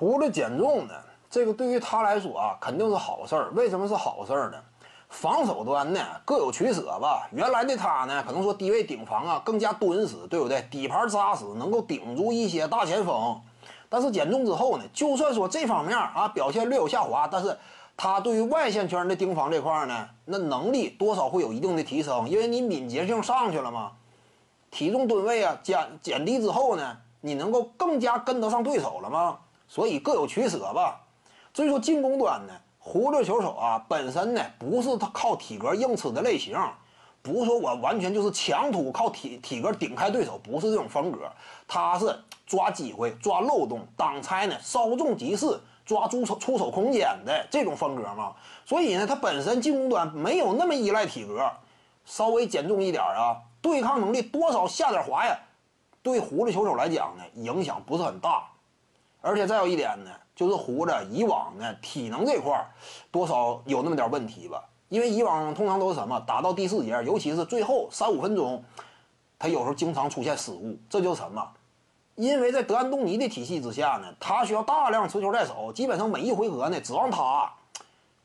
胡子减重呢，这个对于他来说啊，肯定是好事儿。为什么是好事儿呢？防守端呢各有取舍吧。原来的他呢，可能说低位顶防啊更加敦实，对不对？底盘扎实，能够顶住一些大前锋。但是减重之后呢，就算说这方面啊表现略有下滑，但是他对于外线圈的盯防这块呢，那能力多少会有一定的提升，因为你敏捷性上去了嘛，体重吨位啊减减低之后呢，你能够更加跟得上对手了吗？所以各有取舍吧。至于说进攻端呢，胡子球手啊本身呢不是他靠体格硬吃的类型，不是说我完全就是强突靠体体格顶开对手，不是这种风格，他是抓机会、抓漏洞、挡拆呢，稍纵即逝，抓住手出手空间的这种风格嘛。所以呢，他本身进攻端没有那么依赖体格，稍微减重一点啊，对抗能力多少下点滑呀，对胡子球手来讲呢影响不是很大。而且再有一点呢，就是胡子以往呢体能这块儿多少有那么点问题吧，因为以往通常都是什么打到第四节，尤其是最后三五分钟，他有时候经常出现失误，这就是什么？因为在德安东尼的体系之下呢，他需要大量持球在手，基本上每一回合呢指望他，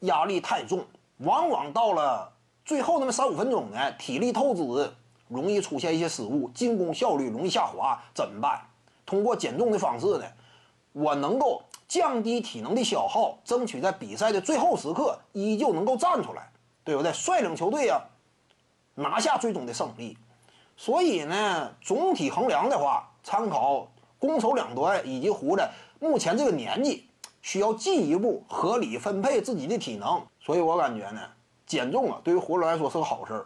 压力太重，往往到了最后那么三五分钟呢，体力透支，容易出现一些失误，进攻效率容易下滑，怎么办？通过减重的方式呢？我能够降低体能的消耗，争取在比赛的最后时刻依旧能够站出来，对不对？率领球队啊，拿下最终的胜利。所以呢，总体衡量的话，参考攻守两端以及胡子目前这个年纪，需要进一步合理分配自己的体能。所以我感觉呢，减重啊，对于胡子来说是个好事儿。